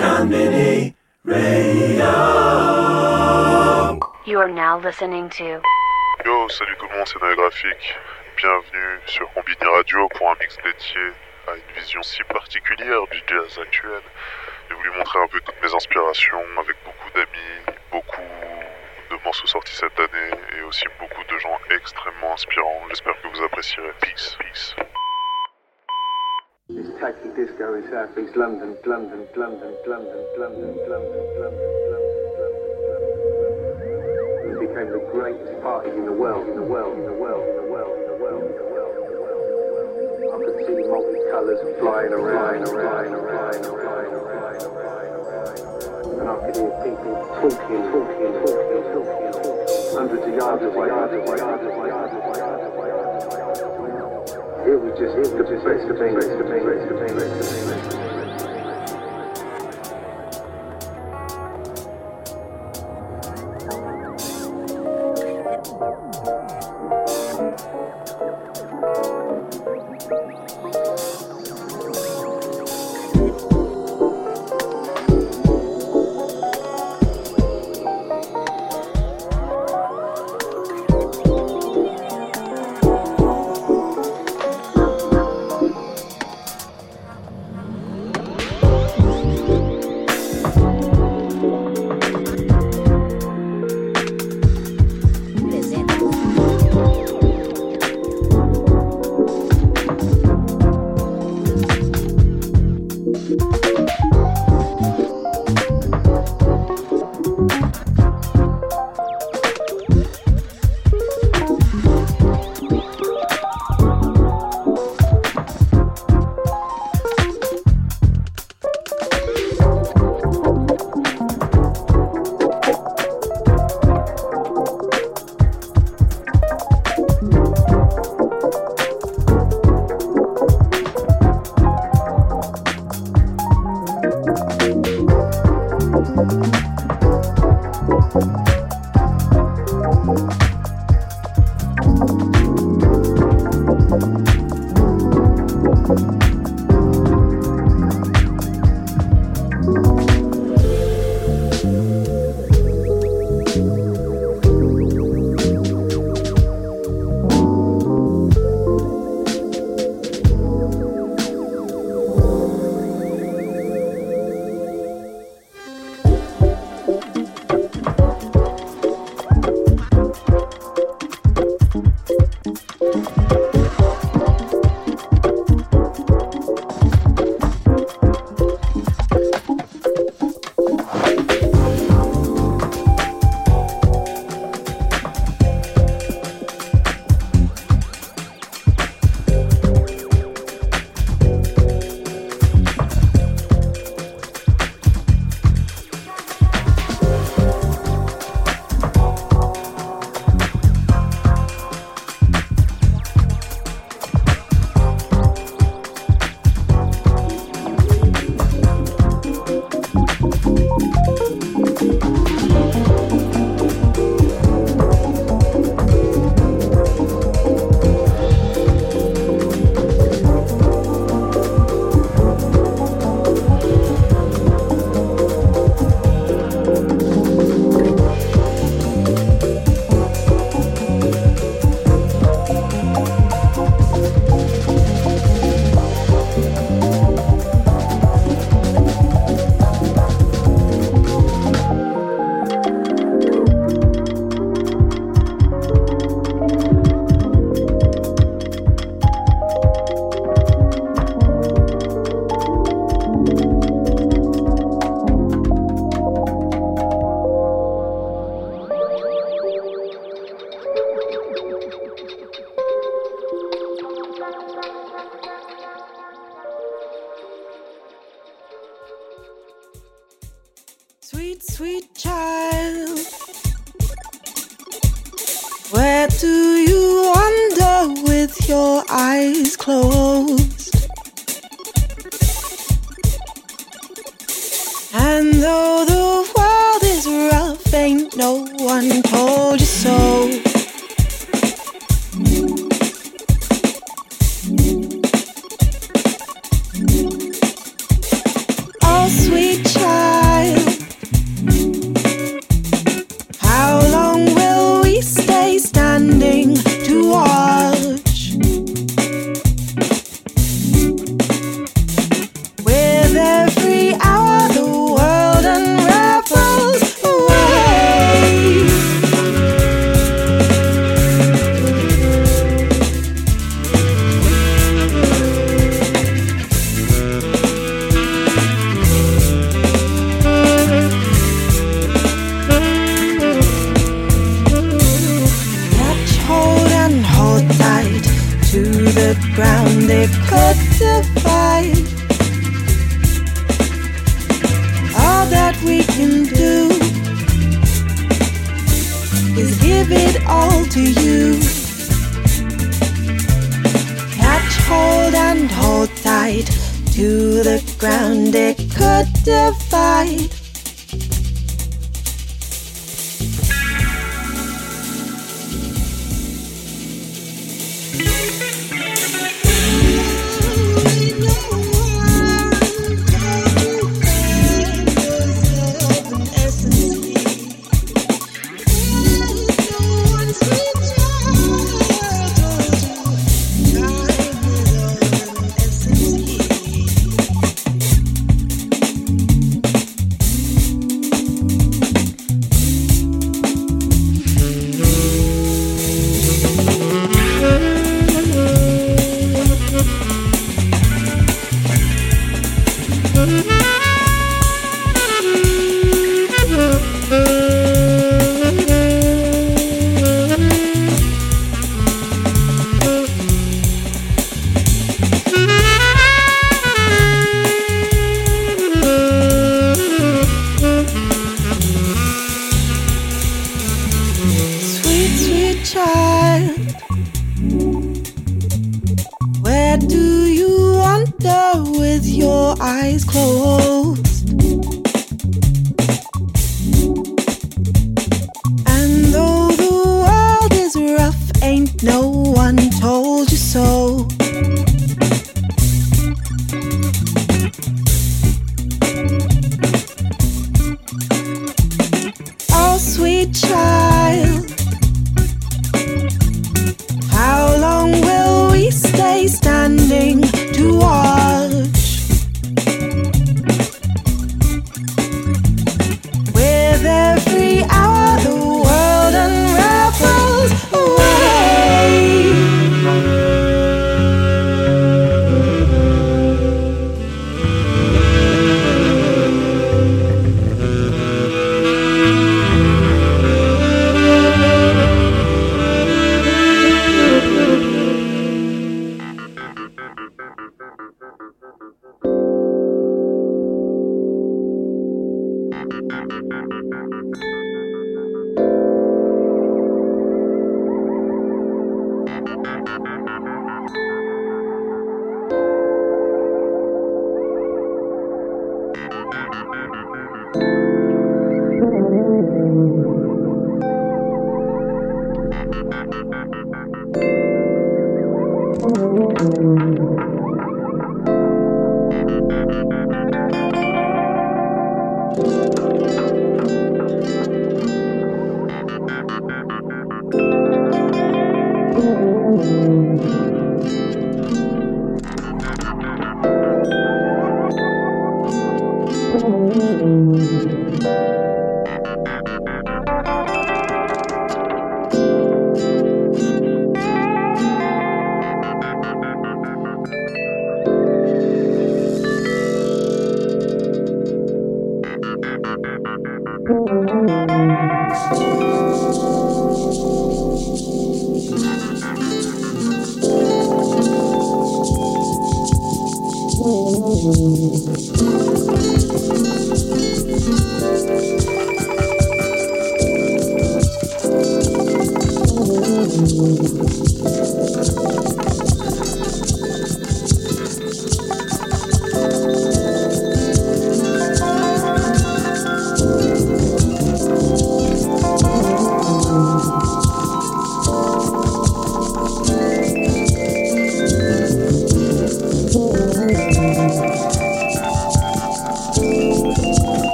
Radio. You are now listening to Yo, salut tout le monde, c'est Graphique. Bienvenue sur Combini Radio pour un mix dédié à une vision si particulière du jazz actuel. J'ai voulu montrer un peu toutes mes inspirations avec beaucoup d'amis, beaucoup de morceaux sortis cette année et aussi beaucoup de gens extrêmement inspirants. J'espère que vous apprécierez. Peace, peace. This taxi disco in South East London, London, London, London, London, London, London, London. It became the greatest party in the world, in the world, in the world, in the world, in the world, in the world, in the world, in the world. I could see multicolours flying around, around, around, around, around. And I could hear people talking, talking, talking, talking, talking, hundreds of yards away, yards away, yards away, yards away. It was just, the best of things, best of things, best of things, best of things. Sweet,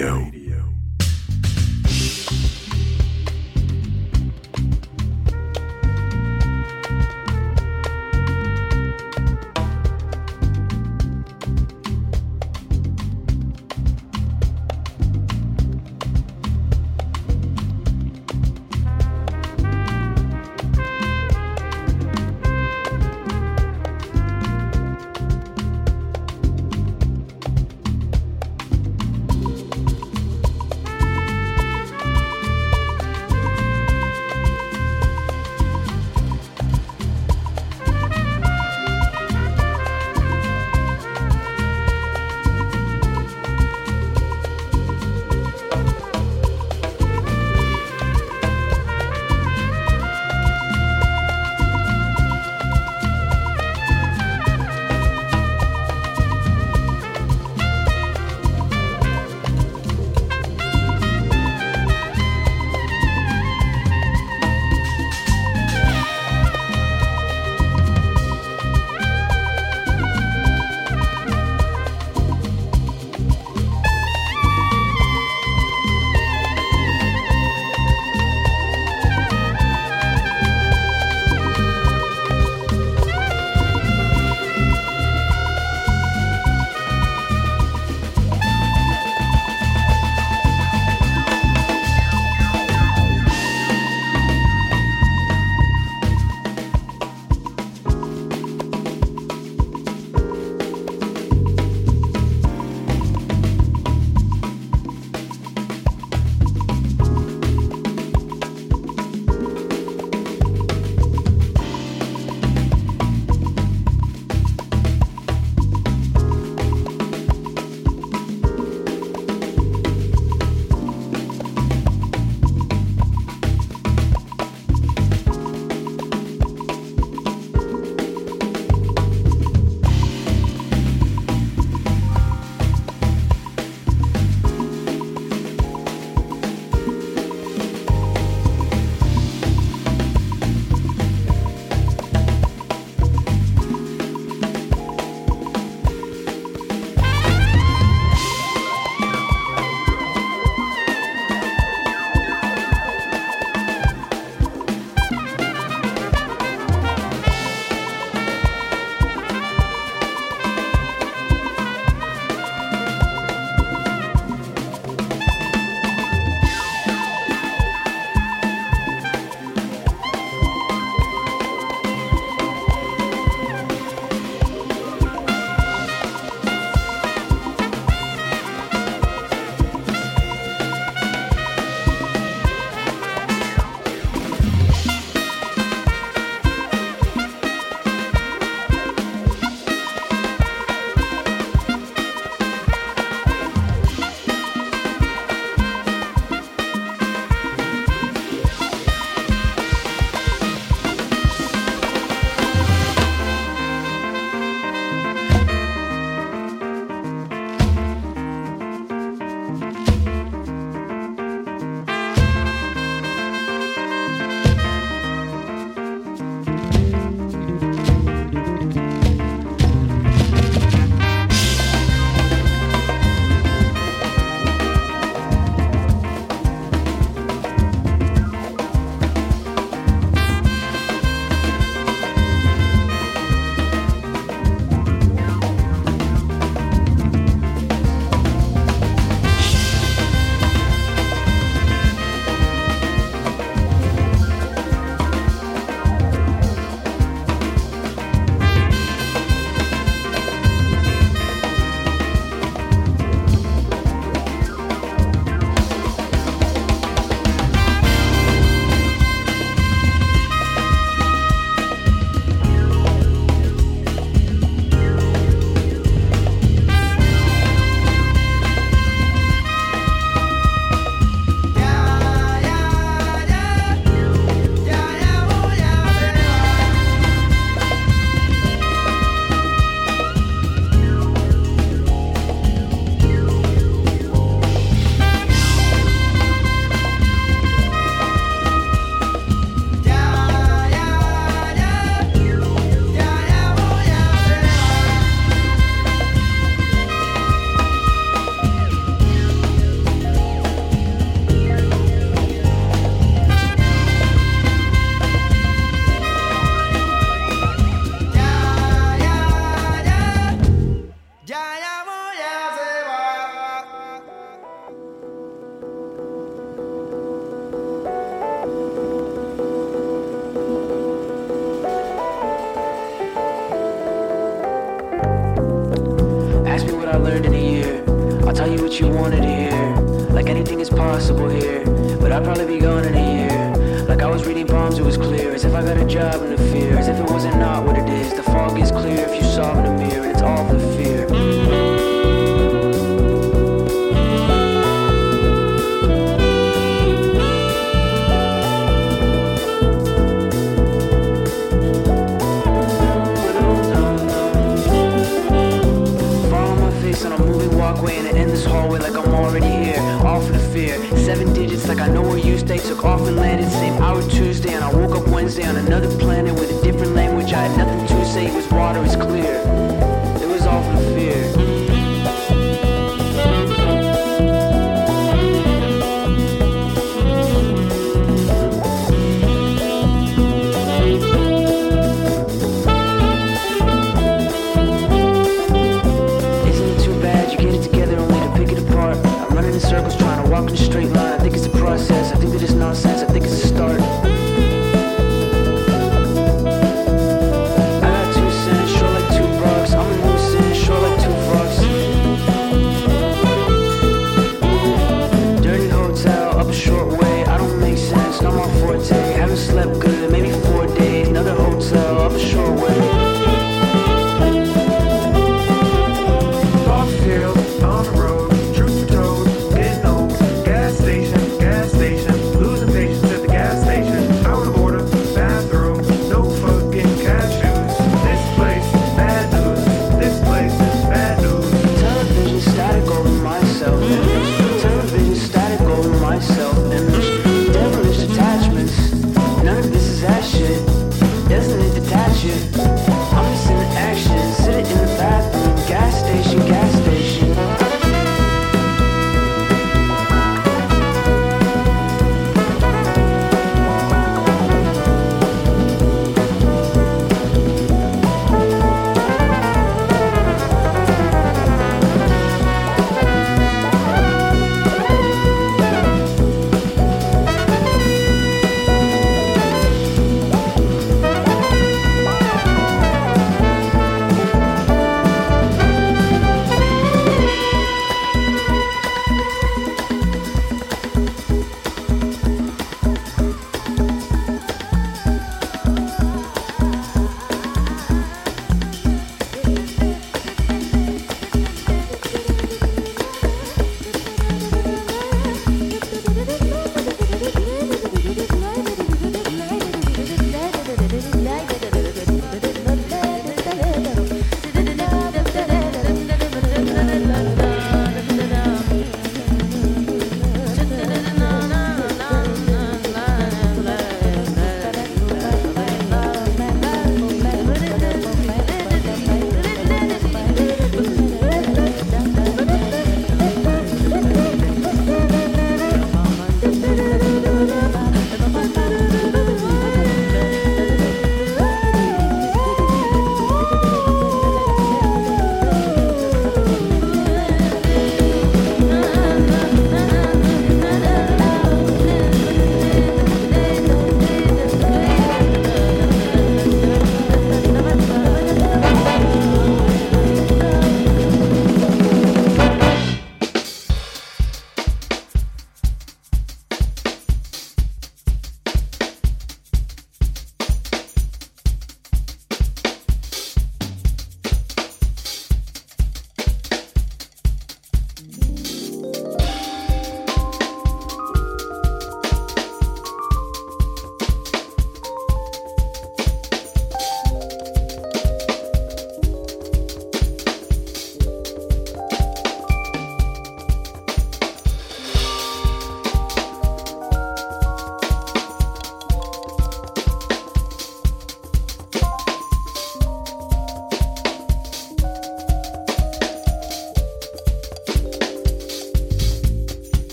Radio.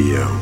Radio.